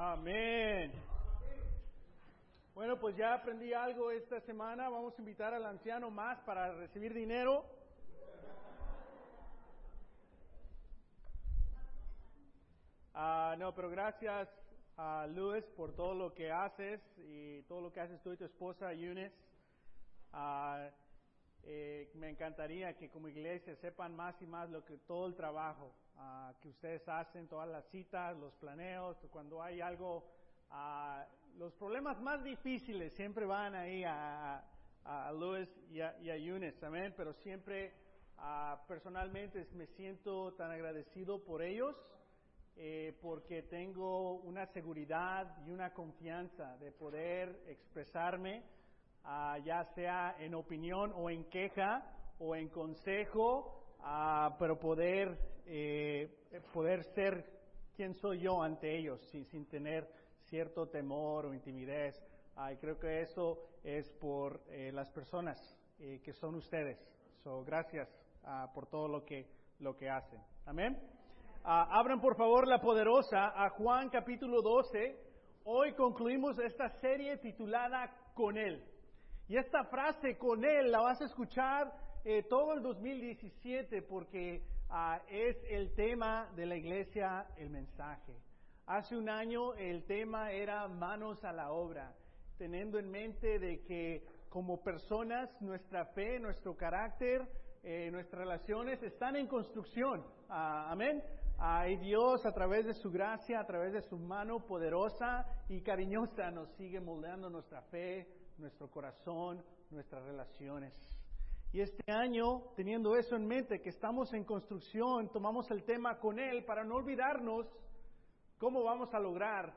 Amén. Bueno, pues ya aprendí algo esta semana. Vamos a invitar al anciano más para recibir dinero. Ah, no, pero gracias a Luis por todo lo que haces y todo lo que haces tú y tu esposa Eunice. Ah, eh, me encantaría que como iglesia sepan más y más lo que todo el trabajo ah, que ustedes hacen, todas las citas, los planeos, cuando hay algo, ah, los problemas más difíciles siempre van ahí a, a Luis y a, y a Eunice, amén, pero siempre personalmente me siento tan agradecido por ellos eh, porque tengo una seguridad y una confianza de poder expresarme, ah, ya sea en opinión o en queja o en consejo, ah, pero poder, eh, poder ser quien soy yo ante ellos sin, sin tener cierto temor o intimidez. y creo que eso es por eh, las personas que son ustedes. So, gracias por todo lo que, lo que hacen. Amén. Ah, abran por favor la poderosa a Juan capítulo 12. Hoy concluimos esta serie titulada Con Él. Y esta frase con Él la vas a escuchar eh, todo el 2017 porque ah, es el tema de la iglesia, el mensaje. Hace un año el tema era manos a la obra, teniendo en mente de que como personas nuestra fe, nuestro carácter, eh, nuestras relaciones están en construcción. Ah, amén. Ay, Dios, a través de su gracia, a través de su mano poderosa y cariñosa, nos sigue moldeando nuestra fe, nuestro corazón, nuestras relaciones. Y este año, teniendo eso en mente, que estamos en construcción, tomamos el tema con Él para no olvidarnos cómo vamos a lograr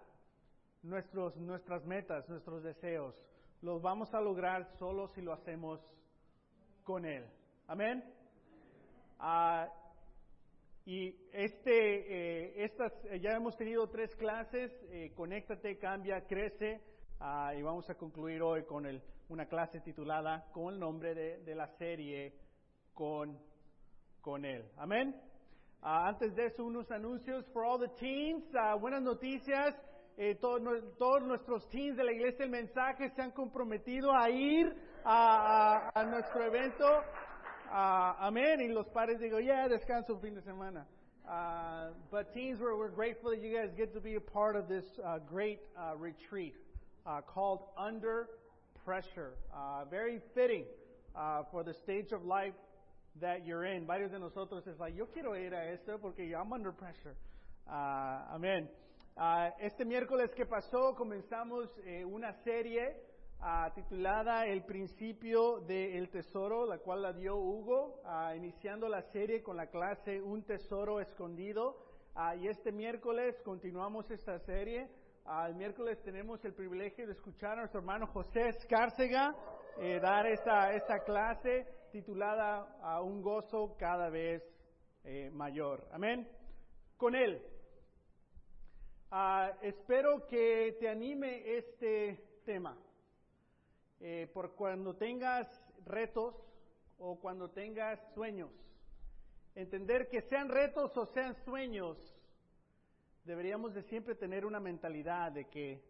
nuestros, nuestras metas, nuestros deseos. Los vamos a lograr solo si lo hacemos con Él. Amén. Ah, y este, eh, estas, eh, ya hemos tenido tres clases, eh, Conéctate, Cambia, Crece, ah, y vamos a concluir hoy con el, una clase titulada con el nombre de, la serie con, con Él. Amén. Ah, antes de eso, unos anuncios for all the teens, ah, buenas noticias. todos, todos, nuestros teens de la iglesia del mensaje se han comprometido a ir a, nuestro evento uh, amén. Y los padres digo, yeah, descanso fin de semana. Uh, but teens, we're, we're grateful that you guys get to be a part of this uh, great uh, retreat uh, called Under Pressure. Uh, very fitting for the stage of life that you're in. Varios de nosotros es like, yo quiero ir a esto porque I'm under pressure. amén. este miércoles que pasó comenzamos eh, una serie Ah, titulada El principio del tesoro, la cual la dio Hugo, ah, iniciando la serie con la clase Un tesoro escondido. Y este miércoles continuamos esta serie. El miércoles tenemos el privilegio de escuchar a nuestro hermano José Escárcega eh, dar esta, esta clase titulada a Un gozo cada vez eh, mayor. Amén. Con él. espero que te anime este tema. Eh, por cuando tengas retos o cuando tengas sueños. Entender que sean retos o sean sueños, deberíamos de siempre tener una mentalidad de que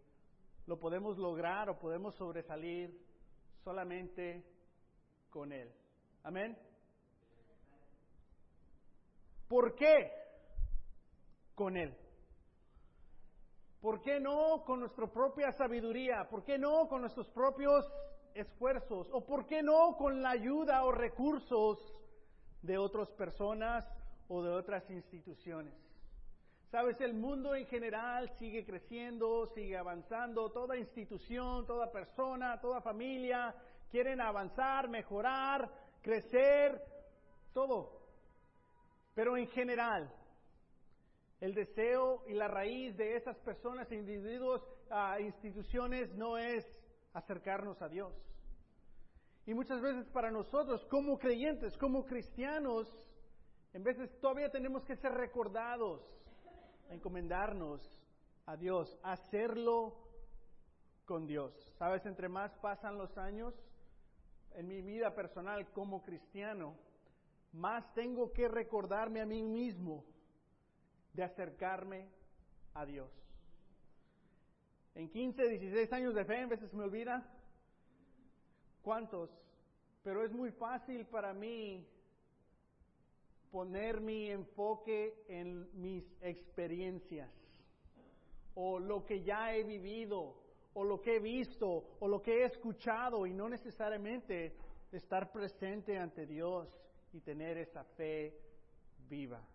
lo podemos lograr o podemos sobresalir solamente con Él. Amén. ¿Por qué? Con Él. ¿Por qué no con nuestra propia sabiduría? ¿Por qué no con nuestros propios esfuerzos? ¿O por qué no con la ayuda o recursos de otras personas o de otras instituciones? Sabes, el mundo en general sigue creciendo, sigue avanzando, toda institución, toda persona, toda familia quieren avanzar, mejorar, crecer, todo. Pero en general, el deseo y la raíz de esas personas, individuos, a instituciones no es acercarnos a Dios. Y muchas veces para nosotros, como creyentes, como cristianos, en veces todavía tenemos que ser recordados, encomendarnos a Dios, hacerlo con Dios. Sabes, entre más pasan los años en mi vida personal como cristiano, más tengo que recordarme a mí mismo de acercarme a Dios. En 15, 16 años de fe, en veces me olvida. ¿Cuántos? Pero es muy fácil para mí poner mi enfoque en mis experiencias o lo que ya he vivido o lo que he visto o lo que he escuchado y no necesariamente estar presente ante Dios y tener esa fe viva.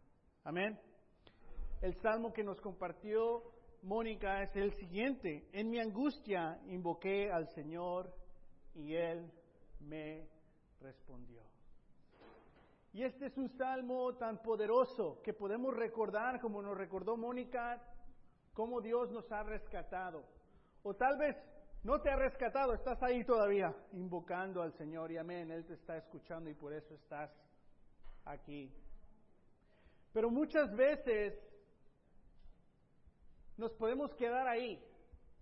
Amén. El salmo que nos compartió Mónica es el siguiente. En mi angustia invoqué al Señor y Él me respondió. Y este es un salmo tan poderoso que podemos recordar, como nos recordó Mónica, cómo Dios nos ha rescatado. O tal vez no te ha rescatado, estás ahí todavía invocando al Señor y amén, Él te está escuchando y por eso estás aquí. Pero muchas veces nos podemos quedar ahí,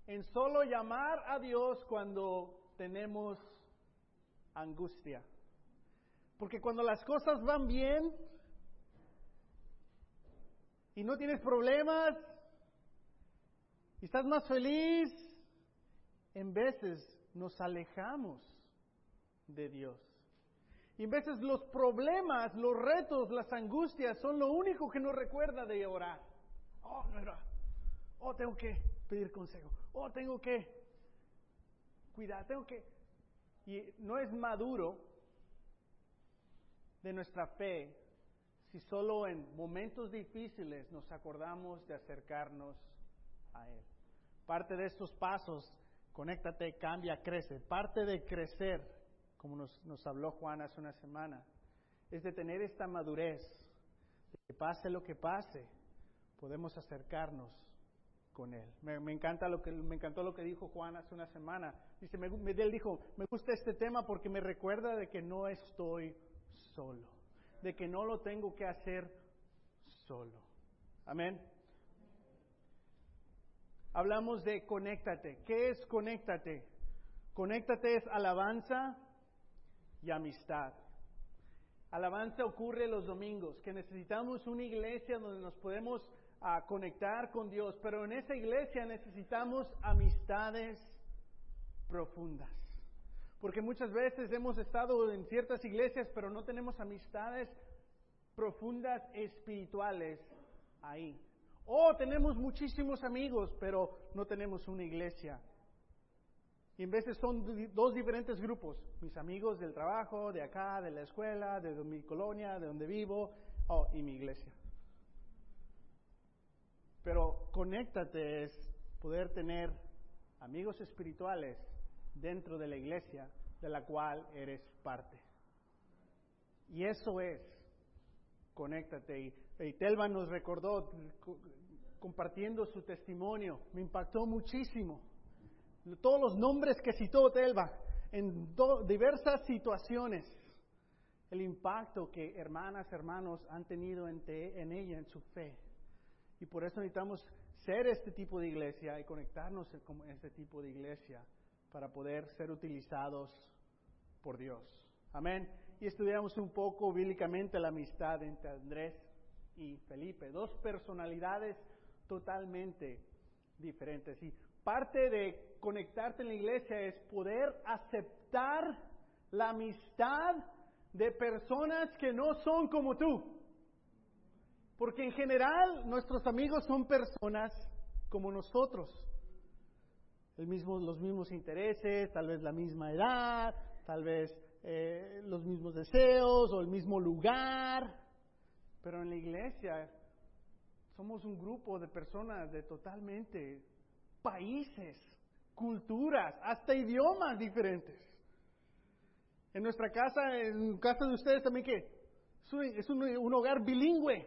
en solo llamar a Dios cuando tenemos angustia. Porque cuando las cosas van bien y no tienes problemas y estás más feliz, en veces nos alejamos de Dios. Y en veces los problemas, los retos, las angustias son lo único que nos recuerda de orar. Oh, no era. Oh, tengo que pedir consejo. Oh, tengo que cuidar, tengo que... Y no es maduro de nuestra fe si solo en momentos difíciles nos acordamos de acercarnos a Él. Parte de estos pasos, conéctate, cambia, crece. Parte de crecer, como nos, nos habló Juan hace una semana, es de tener esta madurez, de que pase lo que pase, podemos acercarnos con Él. Me, me, encanta lo que, me encantó lo que dijo Juan hace una semana. Dice, me, él dijo, me gusta este tema porque me recuerda de que no estoy solo, de que no lo tengo que hacer solo. Amén. Hablamos de conéctate. ¿Qué es conéctate? Conéctate es alabanza y amistad. Alabanza ocurre los domingos, que necesitamos una iglesia donde nos podemos uh, conectar con Dios, pero en esa iglesia necesitamos amistades profundas. Porque muchas veces hemos estado en ciertas iglesias, pero no tenemos amistades profundas espirituales ahí. O tenemos muchísimos amigos, pero no tenemos una iglesia. Y en veces son dos diferentes grupos, mis amigos del trabajo, de acá, de la escuela, de mi colonia, de donde vivo, oh, y mi iglesia. Pero conéctate es poder tener amigos espirituales dentro de la iglesia de la cual eres parte. Y eso es, conéctate. Y, Telva nos recordó compartiendo su testimonio, me impactó muchísimo. Todos los nombres que citó Telva en diversas situaciones, el impacto que hermanas, hermanos han tenido en, te, en ella, en su fe. Y por eso necesitamos ser este tipo de iglesia y conectarnos con este tipo de iglesia para poder ser utilizados por Dios. Amén. Y estudiamos un poco bíblicamente la amistad entre Andrés y Felipe, dos personalidades totalmente diferentes. Y parte de conectarte en la iglesia es poder aceptar la amistad de personas que no son como tú. Porque en general nuestros amigos son personas como nosotros el mismo, los mismos intereses, tal vez la misma edad, tal vez eh, los mismos deseos o el mismo lugar. Pero en la iglesia somos un grupo de personas de totalmente países, culturas, hasta idiomas diferentes. En nuestra casa, en casa de ustedes también que es un, hogar bilingüe.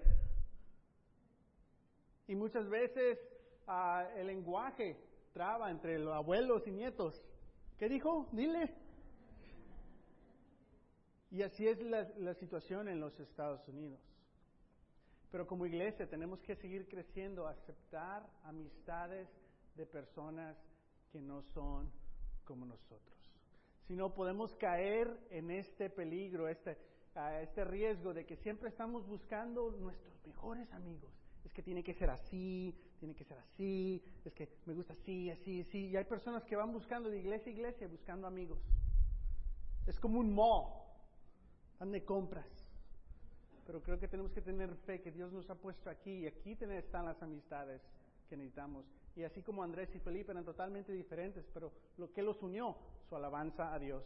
Y muchas veces uh, el lenguaje entre los abuelos y nietos. ¿Qué dijo? Dile. Y así es la, situación en los Estados Unidos. Pero como iglesia tenemos que seguir creciendo, aceptar amistades de personas que no son como nosotros. Si no, podemos caer en este peligro, este, este riesgo de que siempre estamos buscando nuestros mejores amigos. Es que tiene que ser así, tiene que ser así, es que me gusta así, así, así. Y hay personas que van buscando de iglesia a iglesia, buscando amigos. Es como un mall, donde compras. Pero creo que tenemos que tener fe que Dios nos ha puesto aquí y aquí están las amistades que necesitamos. Y así como Andrés y Felipe eran totalmente diferentes, pero lo que los unió, su alabanza a Dios,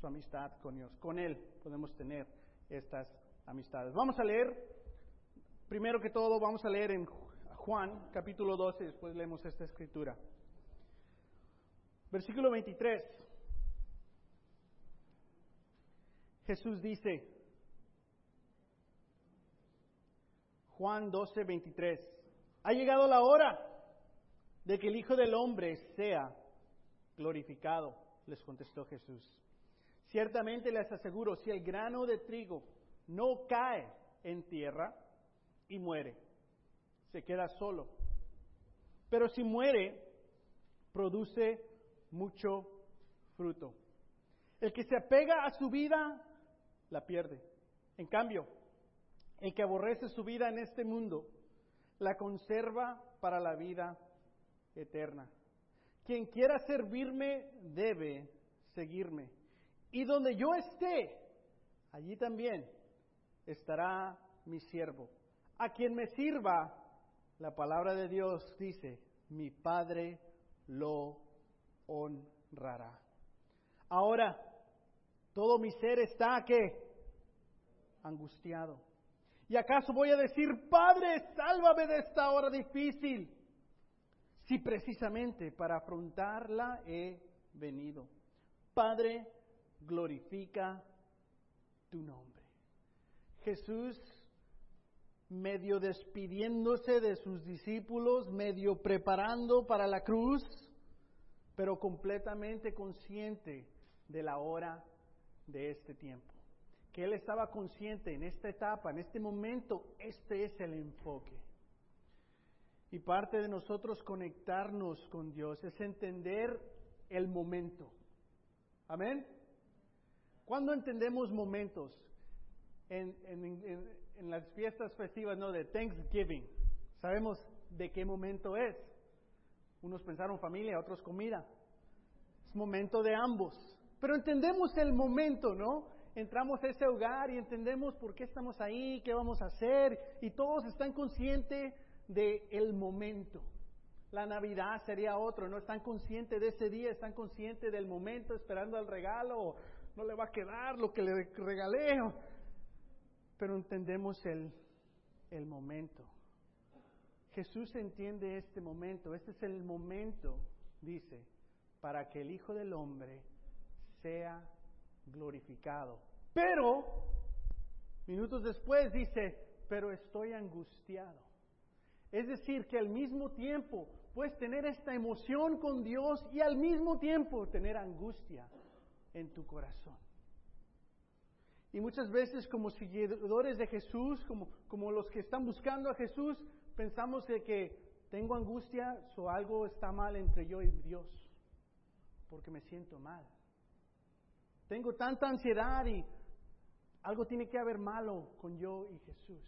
su amistad con Dios. Con Él podemos tener estas amistades. Vamos a leer, primero que todo, vamos a leer en Juan capítulo 12, después leemos esta escritura. Versículo 23. Jesús dice, Juan 12, 23, ha llegado la hora de que el Hijo del Hombre sea glorificado, les contestó Jesús. Ciertamente les aseguro, si el grano de trigo no cae en tierra y muere, se queda solo. Pero si muere, produce mucho fruto. El que se apega a su vida, la pierde. En cambio, el que aborrece su vida en este mundo, la conserva para la vida eterna. Quien quiera servirme debe seguirme. Y donde yo esté, allí también estará mi siervo. A quien me sirva, la palabra de Dios dice, mi Padre lo honrará. Ahora, todo mi ser está que angustiado. ¿Y acaso voy a decir, Padre, sálvame de esta hora difícil? Si precisamente para afrontarla he venido. Padre, glorifica tu nombre. Jesús, medio despidiéndose de sus discípulos, medio preparando para la cruz, pero completamente consciente de la hora de este tiempo. Que Él estaba consciente en esta etapa, en este momento, este es el enfoque. Y parte de nosotros conectarnos con Dios es entender el momento. Amén. ¿Cuándo entendemos momentos? En, las fiestas festivas, no, de Thanksgiving. Sabemos de qué momento es. Unos pensaron familia, otros comida. Es momento de ambos. Pero entendemos el momento, ¿no? Entramos a ese hogar y entendemos por qué estamos ahí, qué vamos a hacer, y todos están conscientes del el momento. La Navidad sería otro, no están conscientes de ese día, están conscientes del momento, esperando el regalo, no le va a quedar lo que le regalé. Pero entendemos el, el momento. Jesús entiende este momento. Este es el momento, dice, para que el Hijo del Hombre sea glorificado. Pero, minutos después dice, pero estoy angustiado. Es decir, que al mismo tiempo puedes tener esta emoción con Dios y al mismo tiempo tener angustia en tu corazón. Y muchas veces como seguidores de Jesús, como, como los que están buscando a Jesús, pensamos de que tengo angustia o algo está mal entre yo y Dios, porque me siento mal. Tengo tanta ansiedad y algo tiene que haber malo con yo y Jesús.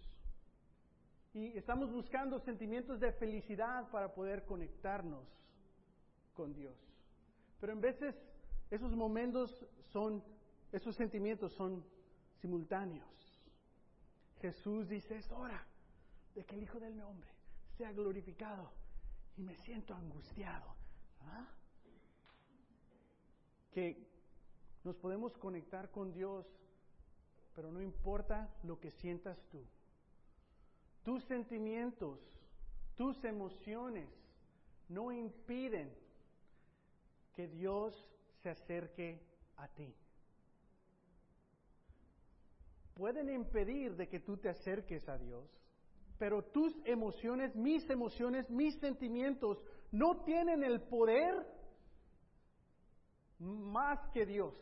Y estamos buscando sentimientos de felicidad para poder conectarnos con Dios. Pero en veces esos momentos son, esos sentimientos son simultáneos. Jesús dice, es hora de que el Hijo del Hombre sea glorificado y me siento angustiado. ¿Ah? Que nos podemos conectar con Dios, pero no importa lo que sientas tú. Tus sentimientos, tus emociones no impiden que Dios se acerque a ti. Pueden impedir de que tú te acerques a Dios, pero tus emociones, mis emociones, mis sentimientos no tienen el poder más que Dios.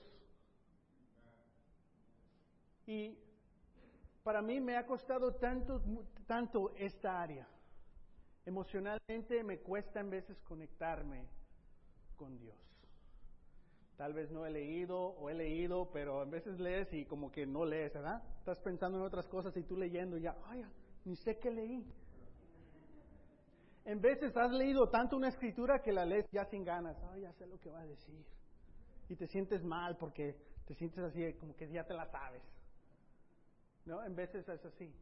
Y para mí me ha costado tanto, tanto esta área. Emocionalmente me cuesta en veces conectarme con Dios. Tal vez no he leído o he leído, pero a veces lees y como que no lees, ¿verdad? Estás pensando en otras cosas y tú leyendo ya, ay, ni sé qué leí. En veces has leído tanto una escritura que la lees ya sin ganas. Ay, ya sé lo que va a decir. Y te sientes mal porque te sientes así como que ya te la sabes. ¿No? En veces es así.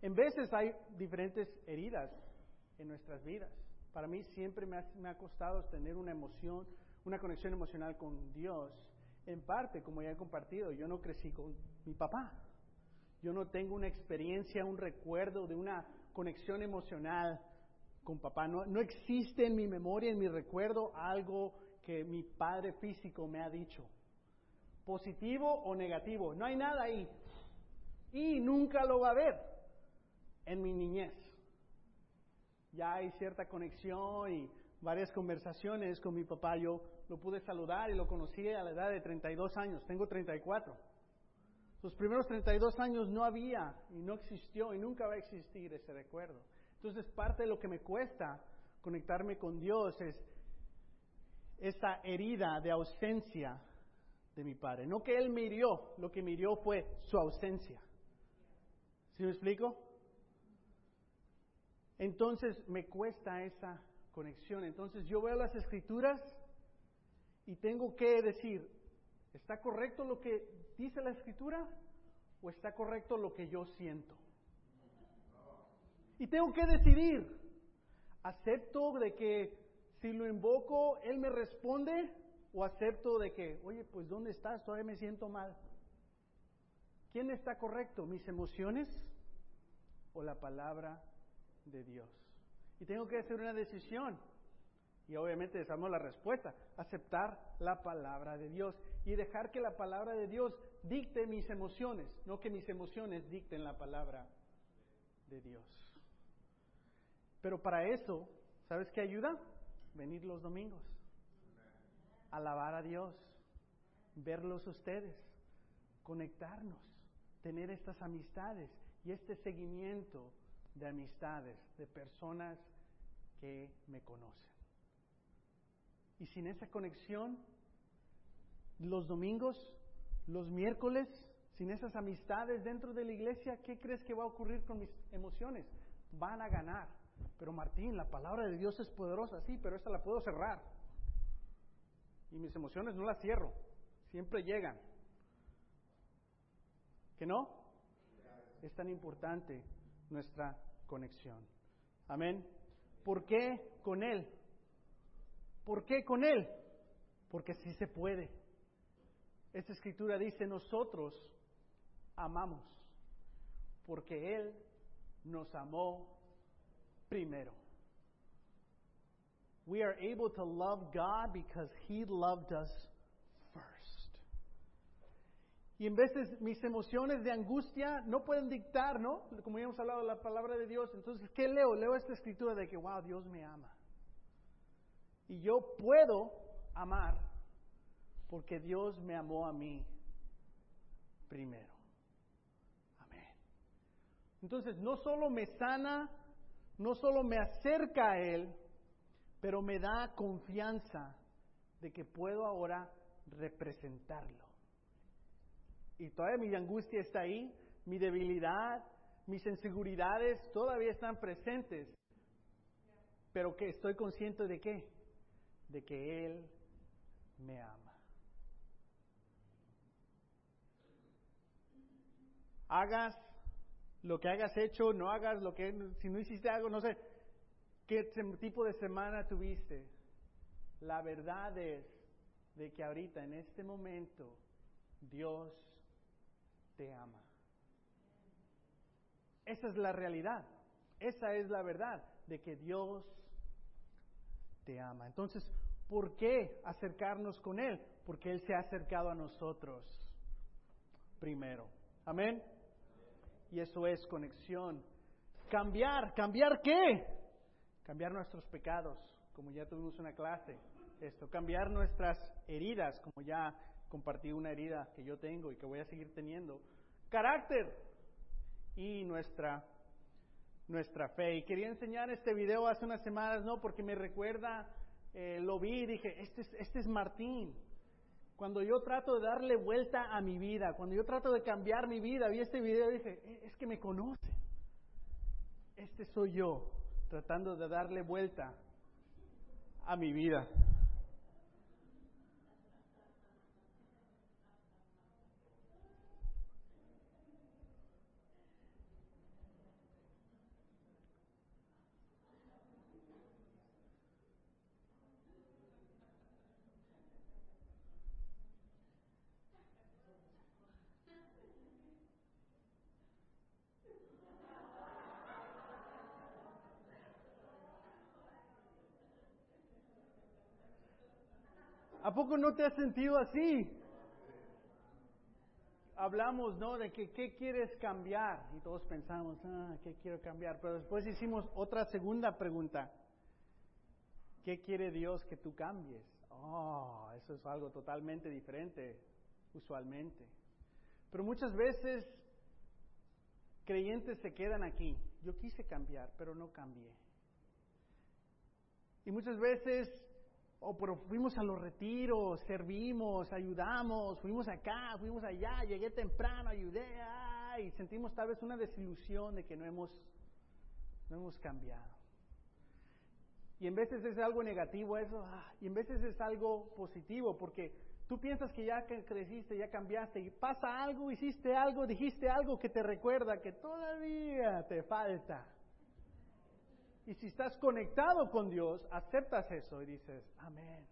En veces hay diferentes heridas en nuestras vidas. Para mí siempre me ha, costado tener una emoción, una conexión emocional con Dios. En parte, como ya he compartido, yo no crecí con mi papá. Yo no tengo una experiencia, un recuerdo de una conexión emocional con papá. No, no existe en mi memoria, en mi recuerdo, algo que mi padre físico me ha dicho. Positivo o negativo. No hay nada ahí. Y nunca lo va a haber en mi niñez ya hay cierta conexión y varias conversaciones con mi papá. Yo lo pude saludar y lo conocí a la edad de 32 años. Tengo 34. Los primeros 32 años no había y no existió y nunca va a existir ese recuerdo. Entonces parte de lo que me cuesta conectarme con Dios es esa herida de ausencia de mi padre. No que él me hirió, lo que me hirió fue su ausencia. ¿Sí me explico? entonces me cuesta esa Entonces yo veo las escrituras y tengo que decir, ¿está correcto lo que dice la escritura o está correcto lo que yo siento? Y tengo que decidir, ¿acepto de que si lo invoco, Él me responde o acepto de que, oye, pues ¿dónde estás? Todavía me siento mal. ¿Quién está correcto? ¿Mis emociones o la palabra de Dios. Y tengo que hacer una decisión. Y obviamente sabemos la respuesta, aceptar la palabra de Dios y dejar que la palabra de Dios dicte mis emociones, no que mis emociones dicten la palabra de Dios. Pero para eso, ¿sabes qué ayuda? Venir los domingos, alabar a Dios, verlos ustedes, conectarnos, tener estas amistades y este seguimiento de amistades, de personas que me conocen. Y sin esa conexión, los domingos, los miércoles, sin esas amistades dentro de la iglesia, ¿qué crees que va a ocurrir con mis emociones? Van a ganar. Pero Martín, la palabra de Dios es poderosa, sí, pero esta la puedo cerrar. Y mis emociones no las cierro, siempre llegan. ¿Que no? Es tan importante nuestra conexión. Amén. ¿Por qué con Él? ¿Por qué con Él? Porque sí se puede. Esta escritura dice, nosotros amamos, porque Él nos amó primero. We are able to love God because He loved us y en veces mis emociones de angustia no pueden dictar, ¿no? Como ya hemos hablado de la palabra de Dios. Entonces, ¿qué leo? Leo esta escritura de que, wow, Dios me ama. Y yo puedo amar porque Dios me amó a mí primero. Amén. Entonces, no solo me sana, no solo me acerca a Él, pero me da confianza de que puedo ahora representarlo y todavía mi angustia está ahí, mi debilidad, mis inseguridades todavía están presentes. Pero que estoy consciente de qué? De que Él me ama. Hagas lo que hayas hecho, no hagas lo que, si no hiciste algo, no sé, qué tipo de semana tuviste. La verdad es de que ahorita, en este momento, Dios te ama. Esa es la realidad. Esa es la verdad de que Dios te ama. Entonces, ¿por qué acercarnos con Él? Porque Él se ha acercado a nosotros primero. Amén. Y eso es conexión. Cambiar, ¿cambiar qué? Cambiar nuestros pecados, como ya tuvimos una clase. Esto, cambiar nuestras heridas, como ya compartí una herida que yo tengo y que voy a seguir teniendo. Carácter y nuestra, nuestra fe. Y quería enseñar este video hace unas semanas, ¿no? Porque me recuerda, eh, lo vi y dije, este es, este es Martín. Cuando yo trato de darle vuelta a mi vida, cuando yo trato de cambiar mi vida, vi este video y dije, e, es que me conoce. Este soy yo. tratando de darle vuelta a mi vida. ¿A poco no te has sentido así? Hablamos, ¿no? De que qué quieres cambiar y todos pensamos, ah, ¿qué quiero cambiar? Pero después hicimos otra segunda pregunta. ¿Qué quiere Dios que tú cambies? Oh, eso es algo totalmente diferente, usualmente. Pero muchas veces creyentes se quedan aquí. Yo quise cambiar, pero no cambié. Y muchas veces Oh, pero fuimos a los retiros, servimos, ayudamos, fuimos acá, fuimos allá, llegué temprano, ayudé, y sentimos tal vez una desilusión de que no hemos, no hemos cambiado. Y en veces es algo negativo eso, ah, y en veces es algo positivo, porque tú piensas que ya creciste, ya cambiaste, y pasa algo, hiciste algo, dijiste algo que te recuerda que todavía te falta. Y si estás conectado con Dios, aceptas eso y dices, amén.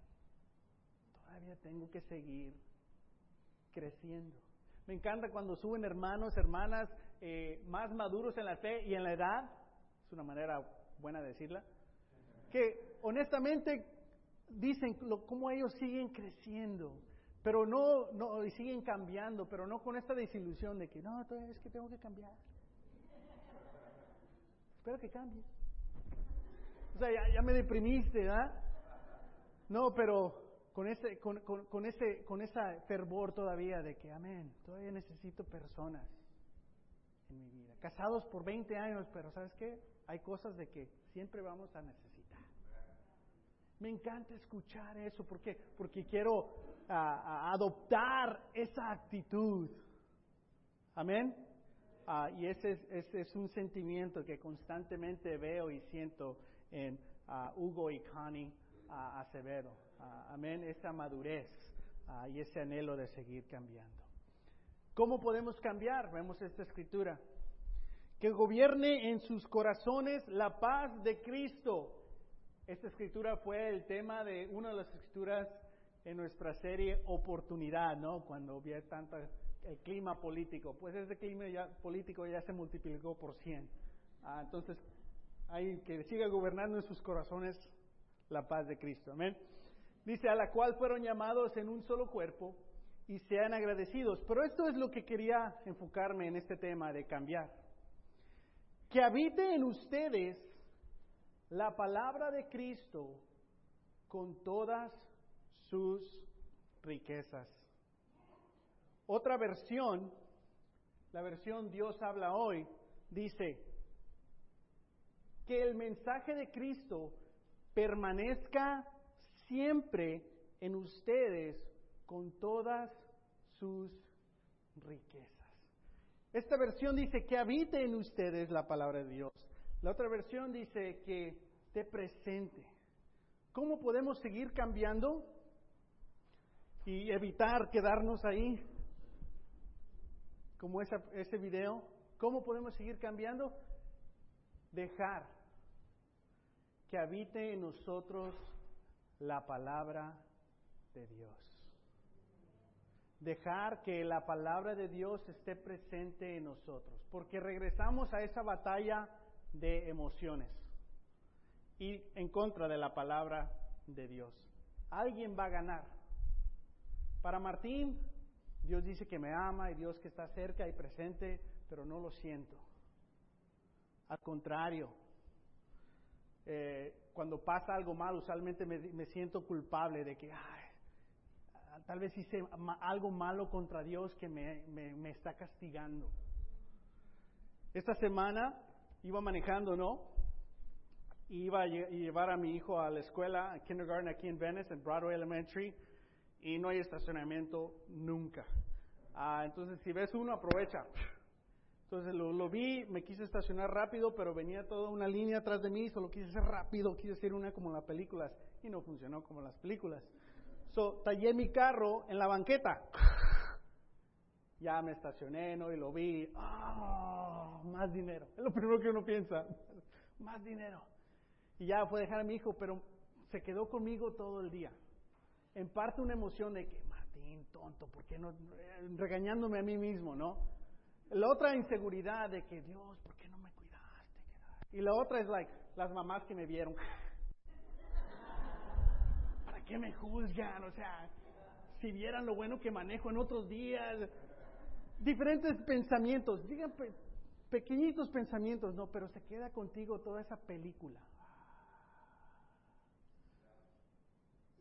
Todavía tengo que seguir creciendo. Me encanta cuando suben hermanos, hermanas eh, más maduros en la fe y en la edad, es una manera buena de decirla, que honestamente dicen cómo ellos siguen creciendo, pero no, no, siguen cambiando, pero no con esta desilusión de que no, es que tengo que cambiar. Espero que cambie. O sea, ya, me deprimiste, ¿verdad? No, pero con ese, con, con, ese, con esa fervor todavía de que, amén, todavía necesito personas en mi vida. Casados por 20 años, pero ¿sabes qué? Hay cosas de que siempre vamos a necesitar. Me encanta escuchar eso porque, porque quiero adoptar esa actitud. Amén. Ah, y ese es, ese es un sentimiento que constantemente veo y siento en Hugo y Connie Acevedo. amén, esa madurez y ese anhelo de seguir cambiando. ¿Cómo podemos cambiar? Vemos esta escritura. Que gobierne en sus corazones la paz de Cristo. Esta escritura fue el tema de una de las escrituras en nuestra serie Oportunidad, ¿no? Cuando había tanto el clima político. Pues ese clima ya, político ya se multiplicó por 100. Ah, entonces, hay que siga gobernando en sus corazones la paz de Cristo. Amén. Dice, a la cual fueron llamados en un solo cuerpo y sean agradecidos. Pero esto es lo que quería enfocarme en este tema de cambiar. Que habite en ustedes la palabra de Cristo con todas sus riquezas. Otra versión, la versión Dios habla hoy, dice, que el mensaje de Cristo permanezca siempre en ustedes con todas sus riquezas. Esta versión dice que habite en ustedes la palabra de Dios. La otra versión dice que te presente. ¿Cómo podemos seguir cambiando y evitar quedarnos ahí? Como ese video. ¿Cómo podemos seguir cambiando? Dejar que habite en nosotros la palabra de Dios. Dejar que la palabra de Dios esté presente en nosotros, porque regresamos a esa batalla de emociones y en contra de la palabra de Dios. Alguien va a ganar. Para Martín, Dios dice que me ama y Dios que está cerca y presente, pero no lo siento. Al contrario, eh, cuando pasa algo mal, usualmente me, siento culpable de que tal vez hice algo malo contra Dios que me, está castigando. Esta semana iba manejando, ¿no? iba a llevar a mi hijo a la escuela, a kindergarten aquí en Venice, en Broadway Elementary, y no hay estacionamiento nunca. Ah, entonces, si ves uno, aprovecha. Entonces lo, lo, vi, me quise estacionar rápido, pero venía toda una línea atrás de mí, solo quise ser rápido, quise hacer una como las películas, y no funcionó como las películas. So, tallé mi carro en la banqueta. Ya me estacioné, ¿no? Y lo vi. ¡Ah! más dinero. Es lo primero que uno piensa. Más dinero. Y ya fue a dejar a mi hijo, pero se quedó conmigo todo el día. En parte una emoción de que, Martín, tonto, ¿por qué no? Regañándome a mí mismo, ¿no? La otra inseguridad de que, Dios, ¿por qué no me cuidaste? Y la otra es, like, las mamás que me vieron. ¿Para qué me juzgan? O sea, si vieran lo bueno que manejo en otros días. Diferentes pensamientos, digan pequeñitos pensamientos, no, pero se queda contigo toda esa película.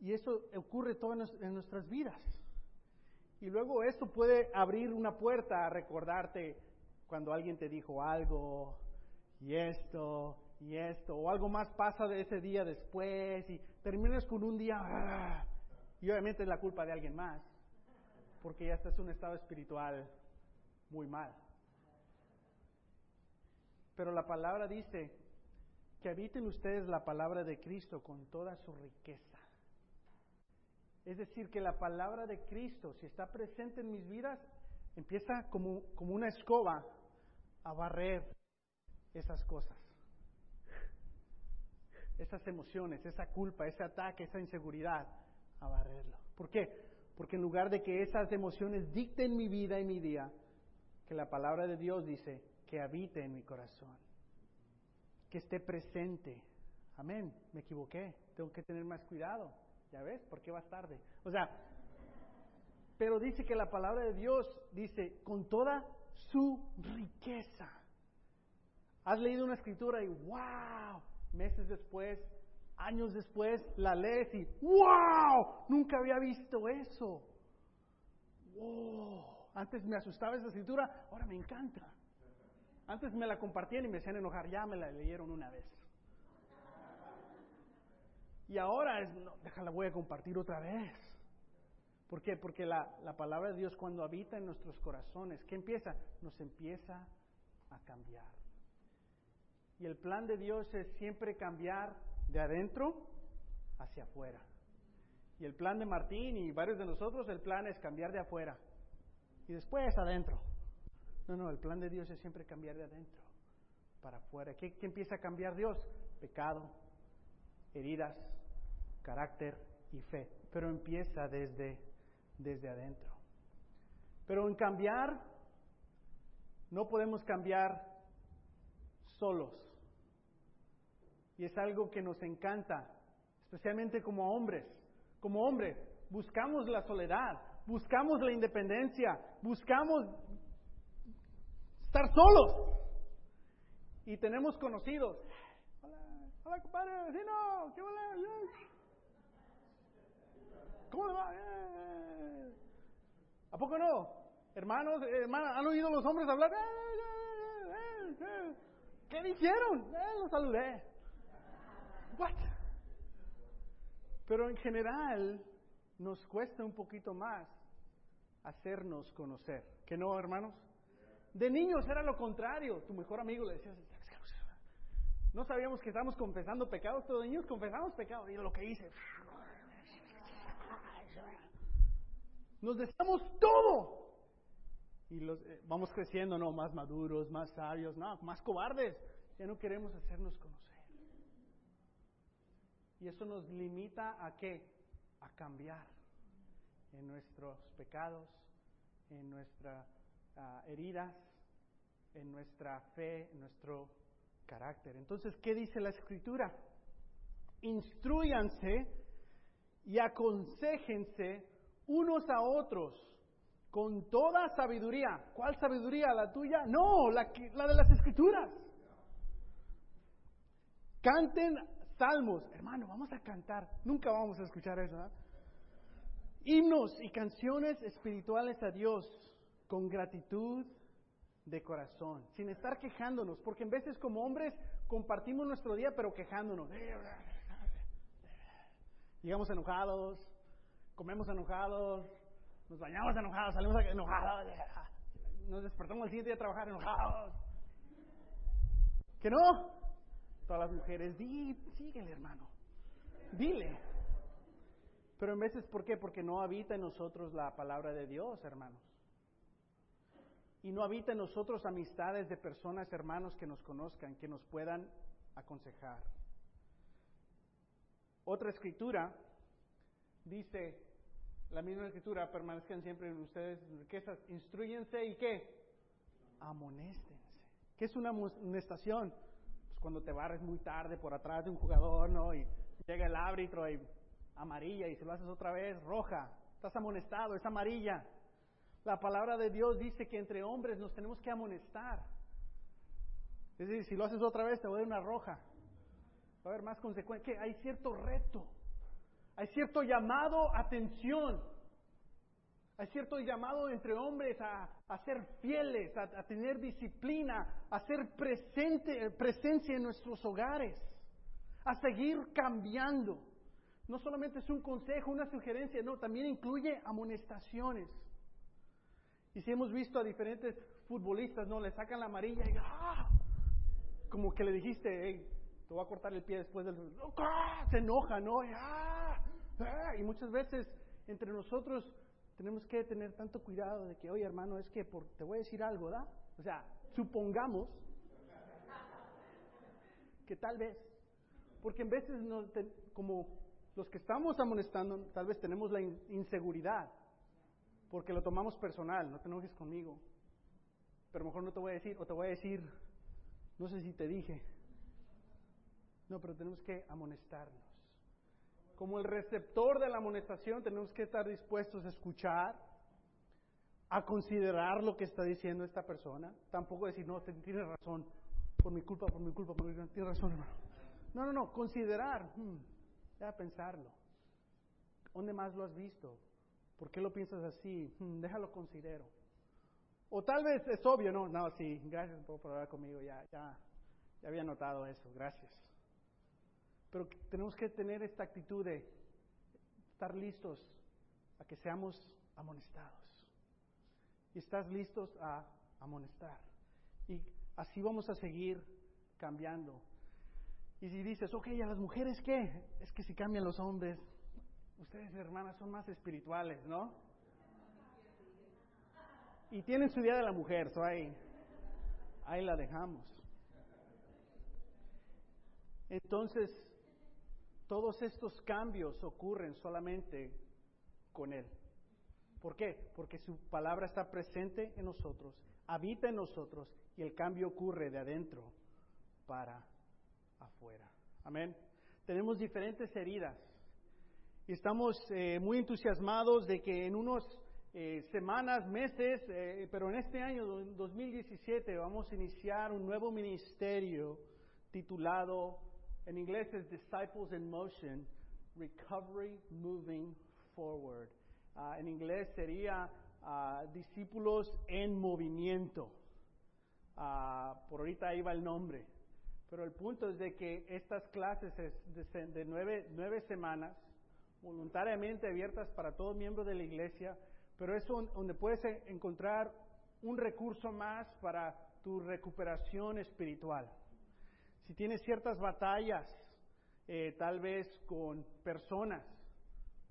Y eso ocurre todo en nuestras vidas. Y luego esto puede abrir una puerta a recordarte cuando alguien te dijo algo, y esto, y esto, o algo más pasa de ese día después, y terminas con un día, ¡ah! y obviamente es la culpa de alguien más, porque ya estás en un estado espiritual muy mal. Pero la palabra dice que habiten ustedes la palabra de Cristo con toda su riqueza. Es decir, que la palabra de Cristo, si está presente en mis vidas, empieza como, como una escoba a barrer esas cosas, esas emociones, esa culpa, ese ataque, esa inseguridad, a barrerlo. ¿Por qué? Porque en lugar de que esas emociones dicten mi vida y mi día, que la palabra de Dios dice que habite en mi corazón, que esté presente. Amén, me equivoqué, tengo que tener más cuidado. ¿Ya ves? ¿Por qué vas tarde? O sea, pero dice que la palabra de Dios dice con toda su riqueza. Has leído una escritura y wow, meses después, años después, la lees y wow, nunca había visto eso. Antes me asustaba esa escritura, ahora me encanta. Antes me la compartían y me hacían enojar, ya me la leyeron una vez. Y ahora es, no, déjala, voy a compartir otra vez. ¿Por qué? Porque la, la palabra de Dios cuando habita en nuestros corazones, ¿qué empieza? Nos empieza a cambiar. Y el plan de Dios es siempre cambiar de adentro hacia afuera. Y el plan de Martín y varios de nosotros, el plan es cambiar de afuera. Y después adentro. No, no, el plan de Dios es siempre cambiar de adentro para afuera. ¿Qué, qué empieza a cambiar Dios? Pecado, heridas, carácter y fe, pero empieza desde, desde adentro. Pero en cambiar, no podemos cambiar solos. Y es algo que nos encanta, especialmente como hombres. Como hombres, buscamos la soledad, buscamos la independencia, buscamos estar solos. Y tenemos conocidos. Hola, hola compadre, vecino, ¿qué hola? ¿Cómo le va? Eh. ¿A poco no? Hermanos, hermanas, ¿han oído los hombres hablar? Eh, eh, ¿Qué dijeron? Eh, los saludé. What? Pero en general nos cuesta un poquito más hacernos conocer. ¿Que no, hermanos? De niños era lo contrario. Tu mejor amigo le decía, no sabíamos que estábamos confesando pecados, pero de niños confesamos pecados. Y lo que hice, Nos deseamos todo. Y los, eh, vamos creciendo, ¿no? Más maduros, más sabios, no, más cobardes. Ya no queremos hacernos conocer. Y eso nos limita a qué? A cambiar en nuestros pecados, en nuestras uh, heridas, en nuestra fe, en nuestro carácter. Entonces, ¿qué dice la escritura? Instruyanse y aconsejense unos a otros con toda sabiduría. ¿Cuál sabiduría? ¿La tuya? No, la, la de las escrituras. Canten salmos. Hermano, vamos a cantar. Nunca vamos a escuchar eso. Himnos y canciones espirituales a Dios con gratitud de corazón, sin estar quejándonos, porque en veces como hombres compartimos nuestro día pero quejándonos. Llegamos enojados, comemos enojados, nos bañamos enojados, salimos enojados. nos despertamos el siguiente día a trabajar enojados. ¿Que no? Todas las mujeres, di, síguele hermano, dile. Pero en veces, ¿por qué? Porque no habita en nosotros la palabra de Dios, hermanos. Y no habita en nosotros amistades de personas, hermanos, que nos conozcan, que nos puedan aconsejar. Otra escritura dice, la misma escritura, permanezcan siempre en ustedes riquezas, instruyense y qué? Amonéstense. ¿Qué es una amonestación? Pues cuando te barres muy tarde por atrás de un jugador, ¿no? Y llega el árbitro y amarilla y si lo haces otra vez, roja. Estás amonestado, es amarilla. La palabra de Dios dice que entre hombres nos tenemos que amonestar. Es decir, si lo haces otra vez te voy a dar una roja. Va a haber más consecuencias. Hay cierto reto. Hay cierto llamado atención. Hay cierto llamado entre hombres a, ser fieles, a, tener disciplina, a ser presente, presencia en nuestros hogares, a seguir cambiando. No solamente es un consejo, una sugerencia, no, también incluye amonestaciones. Y si hemos visto a diferentes futbolistas, no, le sacan la amarilla y ¡ah! como que le dijiste, te voy a cortar el pie después del... ¡Ah! Se enoja, ¿no? Y, ¡ah! y muchas veces entre nosotros tenemos que tener tanto cuidado de que, oye hermano, es que por, te voy a decir algo, ¿da? O sea, supongamos que tal vez, porque en veces nos, como los que estamos amonestando, tal vez tenemos la inseguridad, porque lo tomamos personal, no te enojes conmigo, pero mejor no te voy a decir, o te voy a decir, no sé si te dije, no, pero tenemos que amonestarnos. Como el receptor de la amonestación tenemos que estar dispuestos a escuchar, a considerar lo que está diciendo esta persona. Tampoco decir, no, tienes razón, por mi culpa, por mi culpa, por mi culpa, tienes razón, hermano. No, no, no, considerar. Hmm, pensarlo. ¿Dónde más lo has visto? ¿Por qué lo piensas así? Hmm, déjalo considero. O tal vez es obvio, no, no, sí, gracias por, hablar conmigo, ya, ya, ya había notado eso, gracias. Pero tenemos que tener esta actitud de estar listos a que seamos amonestados. Y estás listos a amonestar. Y así vamos a seguir cambiando. Y si dices, ok, ¿a las mujeres qué? Es que si cambian los hombres, ustedes hermanas son más espirituales, ¿no? Y tienen su día de la mujer, so ahí, ahí la dejamos. Entonces, todos estos cambios ocurren solamente con Él. ¿Por qué? Porque su palabra está presente en nosotros, habita en nosotros y el cambio ocurre de adentro para afuera. Amén. Tenemos diferentes heridas y estamos eh, muy entusiasmados de que en unos eh, semanas, meses, eh, pero en este año 2017 vamos a iniciar un nuevo ministerio titulado, en inglés es Disciples in Motion, Recovery Moving Forward. Ah, en inglés sería ah, discípulos en movimiento. Ah, por ahorita ahí el nombre. Pero el punto es de que estas clases es de, nueve, nueve, semanas, voluntariamente abiertas para todo miembro de la iglesia, pero es donde puedes encontrar un recurso más para tu recuperación espiritual. Si tienes ciertas batallas, eh, tal vez con personas,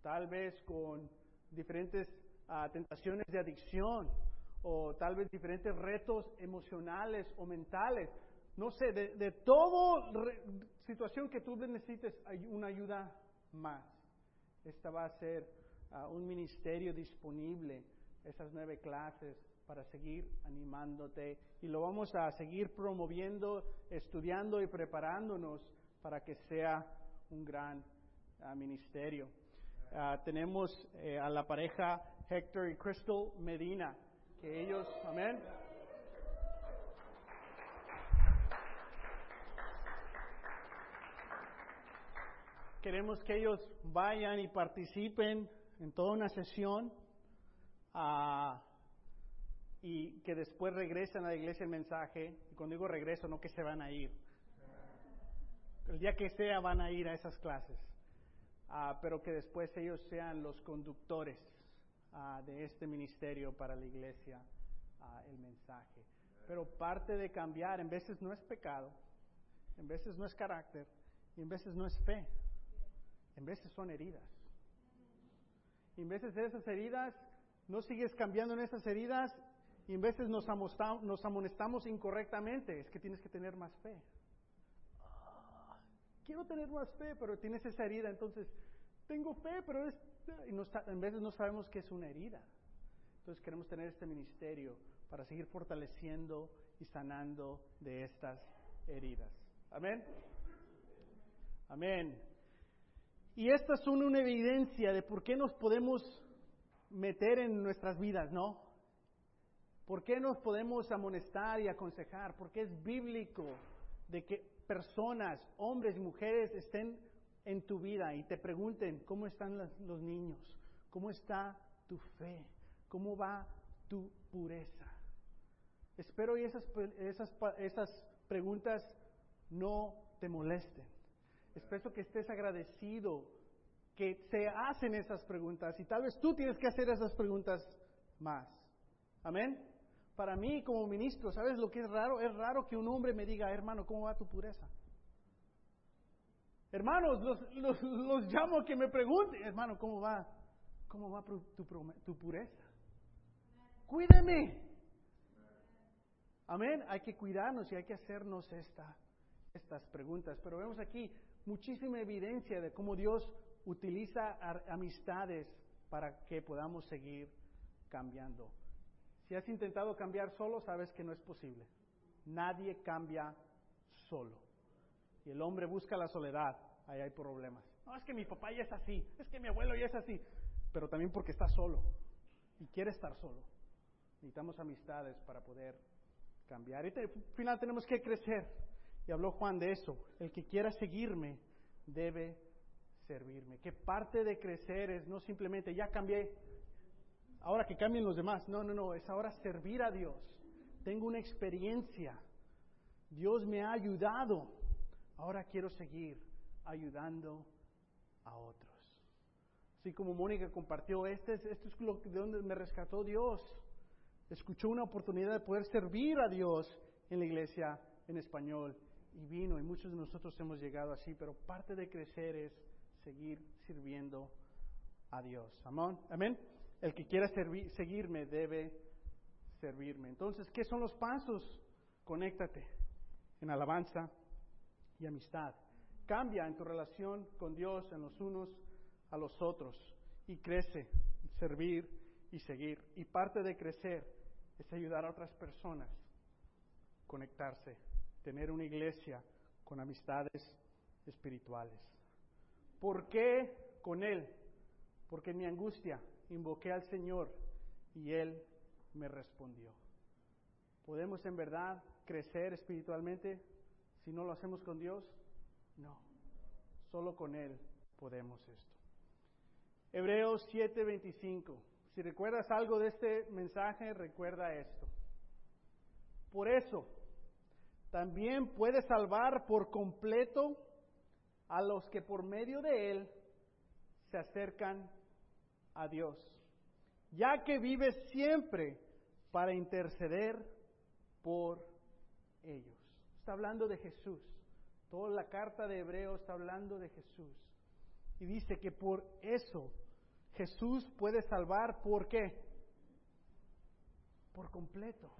tal vez con diferentes ah, tentaciones de adicción, o tal vez diferentes retos emocionales o mentales, no sé, de, de toda situación que tú necesites una ayuda más. Esta va a ser ah, un ministerio disponible, esas nueve clases, para seguir animándote y lo vamos a seguir promoviendo, estudiando y preparándonos para que sea un gran ah, ministerio. Ah, tenemos eh, a la pareja Héctor y Crystal Medina, que ellos, amén. Queremos que ellos vayan y participen en toda una sesión uh, y que después regresen a la iglesia el mensaje. Y cuando digo regreso, no que se van a ir. El día que sea van a ir a esas clases. Uh, pero que después ellos sean los conductores uh, de este ministerio para la iglesia ah, el mensaje. Pero parte de cambiar en veces no es pecado, en veces no es carácter y en veces no es fe, en veces son heridas. Y en veces esas heridas, no sigues cambiando en esas heridas y en veces nos, amonestamos incorrectamente. Es que tienes que tener más fe. Ah, quiero tener más fe, pero tienes esa herida, entonces tengo fe, pero es, y en veces no sabemos que es una herida. Entonces queremos tener este ministerio para seguir fortaleciendo y sanando de estas heridas. Amén. Amén. Y estas son una evidencia de por qué nos podemos meter en nuestras vidas, ¿no? ¿Por qué nos podemos amonestar y aconsejar? Porque es bíblico de que personas, hombres y mujeres, estén en tu vida y te pregunten cómo están los niños, cómo está tu fe, cómo va tu pureza. Espero y esas, esas, esas preguntas no te molesten. Espero que estés agradecido que se hacen esas preguntas y tal vez tú tienes que hacer esas preguntas más. Amén. Para mí como ministro, ¿sabes lo que es raro? Es raro que un hombre me diga, hermano, ¿cómo va tu pureza? Hermanos, los, los, llamo a que me pregunten, hermano, ¿cómo va? ¿Cómo va tu, tu pureza? Cuídeme. Amén. Hay que cuidarnos y hay que hacernos esta, estas preguntas. Pero vemos aquí muchísima evidencia de cómo Dios utiliza amistades para que podamos seguir cambiando. Si has intentado cambiar solo, sabes que no es posible. Nadie cambia solo. Y el hombre busca la soledad, ahí hay problemas. No, es que mi papá ya es así, es que mi abuelo ya es así, pero también porque está solo y quiere estar solo. Necesitamos amistades para poder cambiar. Y al final tenemos que crecer. Y habló Juan de eso. El que quiera seguirme debe servirme. Que parte de crecer es no simplemente ya cambié, ahora que cambien los demás. No, no, no, es ahora servir a Dios. Tengo una experiencia. Dios me ha ayudado. Ahora quiero seguir ayudando a otros. Así como Mónica compartió, este es, esto es lo, de donde me rescató Dios. Escuchó una oportunidad de poder servir a Dios en la iglesia en español y vino y muchos de nosotros hemos llegado así, pero parte de crecer es seguir sirviendo a Dios. Amén. Amén. El que quiera seguirme debe servirme. Entonces, ¿qué son los pasos? Conéctate en alabanza y amistad. Cambia en tu relación con Dios, en los unos a los otros y crece, servir y seguir. Y parte de crecer es ayudar a otras personas, conectarse, tener una iglesia con amistades espirituales. ¿Por qué con Él? Porque mi angustia invoqué al Señor y Él me respondió. ¿Podemos en verdad crecer espiritualmente si no lo hacemos con Dios? No, solo con Él podemos esto. Hebreos 7:25. Si recuerdas algo de este mensaje, recuerda esto. Por eso, también puede salvar por completo a los que por medio de Él se acercan a Dios, ya que vive siempre para interceder por ellos. Está hablando de Jesús. Toda la carta de Hebreo está hablando de Jesús. Y dice que por eso Jesús puede salvar, ¿por qué? Por completo.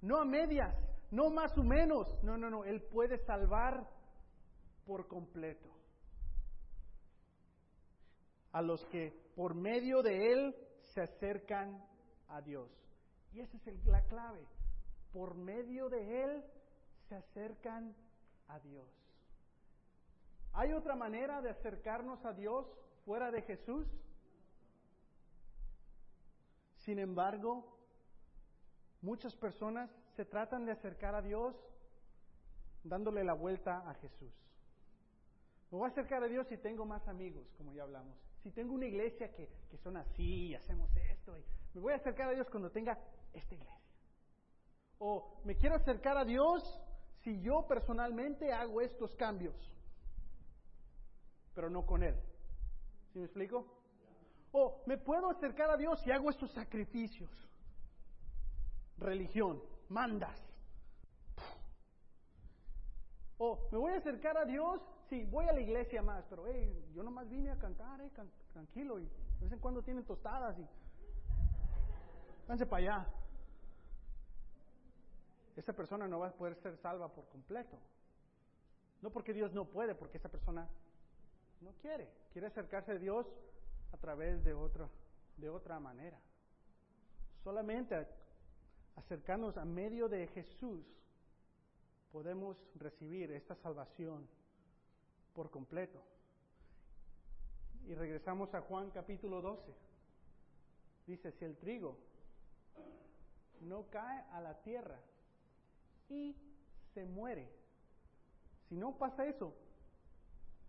No a medias, no más o menos. No, no, no. Él puede salvar por completo. A los que por medio de Él se acercan a Dios. Y esa es la clave. Por medio de Él se acercan a Dios. ¿Hay otra manera de acercarnos a Dios fuera de Jesús? Sin embargo, muchas personas se tratan de acercar a Dios dándole la vuelta a Jesús. Me voy a acercar a Dios si tengo más amigos, como ya hablamos. Si tengo una iglesia que, que son así y hacemos esto. Me voy a acercar a Dios cuando tenga esta iglesia. O me quiero acercar a Dios si yo personalmente hago estos cambios, pero no con Él. ¿Sí me explico? O me puedo acercar a Dios y hago estos sacrificios. religión, mandas. O me voy a acercar a Dios, sí, voy a la iglesia más, pero hey, yo nomás vine a cantar, eh, tranquilo, y de vez en cuando tienen tostadas y váyanse para allá. Esa persona no va a poder ser salva por completo. No porque Dios no puede, porque esa persona no quiere. Quiere acercarse a Dios a través de otra, de otra manera. Solamente acercarnos a medio de Jesús podemos recibir esta salvación por completo. Y regresamos a Juan capítulo 12. Dice, si el trigo no cae a la tierra y se muere, si no pasa eso,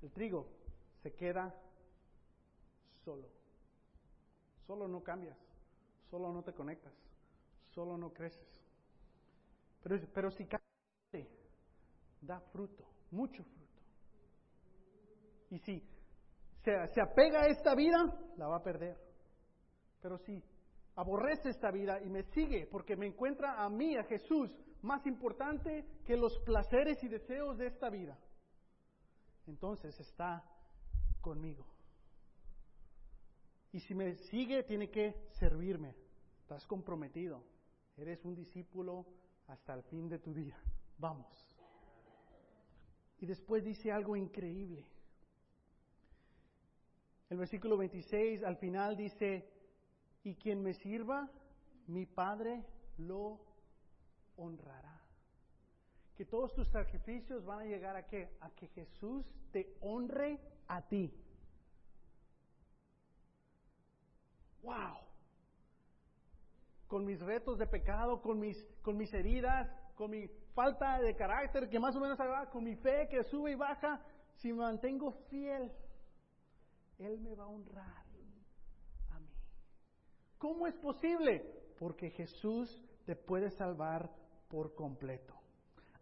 el trigo se queda solo. Solo no cambias, solo no te conectas, solo no creces. Pero, pero si cae, da fruto, mucho fruto. Y si se, apega a esta vida, la va a perder. Pero si aborrece esta vida y me sigue porque me encuentra a mí, a Jesús, más importante que los placeres y deseos de esta vida, entonces está conmigo. Y si me sigue, tiene que servirme. Estás comprometido. Eres un discípulo hasta el fin de tu vida. Vamos. Y después dice algo increíble. El versículo 26 al final dice, y quien me sirva, mi Padre lo honrará. Que todos tus sacrificios van a llegar a qué? A que Jesús te honre a ti. Wow. Con mis retos de pecado, con mis, con mis heridas, con mi falta de carácter que más o menos con mi fe que sube y baja, si me mantengo fiel él me va a honrar a mí. ¿Cómo es posible? Porque Jesús te puede salvar por completo.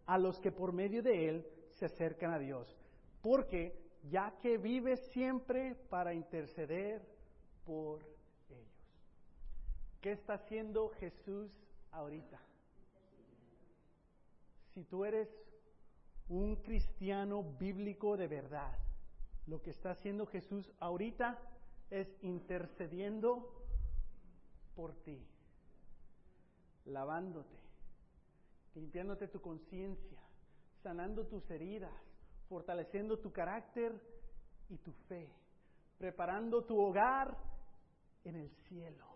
A los que por medio de Él se acercan a Dios. Porque ya que vive siempre para interceder por ellos. ¿Qué está haciendo Jesús ahorita? Si tú eres un cristiano bíblico de verdad, lo que está haciendo Jesús ahorita es intercediendo por ti, lavándote, limpiándote tu conciencia, sanando tus heridas, fortaleciendo tu carácter y tu fe, preparando tu hogar en el cielo.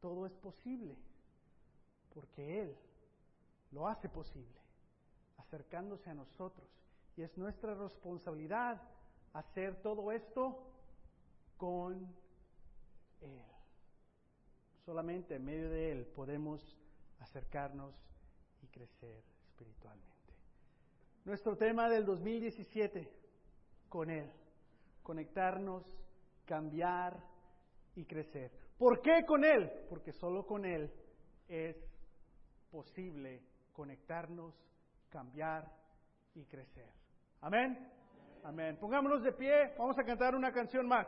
Todo es posible porque Él lo hace posible, acercándose a nosotros y es nuestra responsabilidad hacer todo esto con Él. Solamente en medio de Él podemos acercarnos y crecer espiritualmente. Nuestro tema del 2017, con Él. Conectarnos, cambiar y crecer. ¿Por qué con Él? Porque solo con Él es posible conectarnos, cambiar y crecer. Amén. Amén. Pongámonos de pie, vamos a cantar una canción más.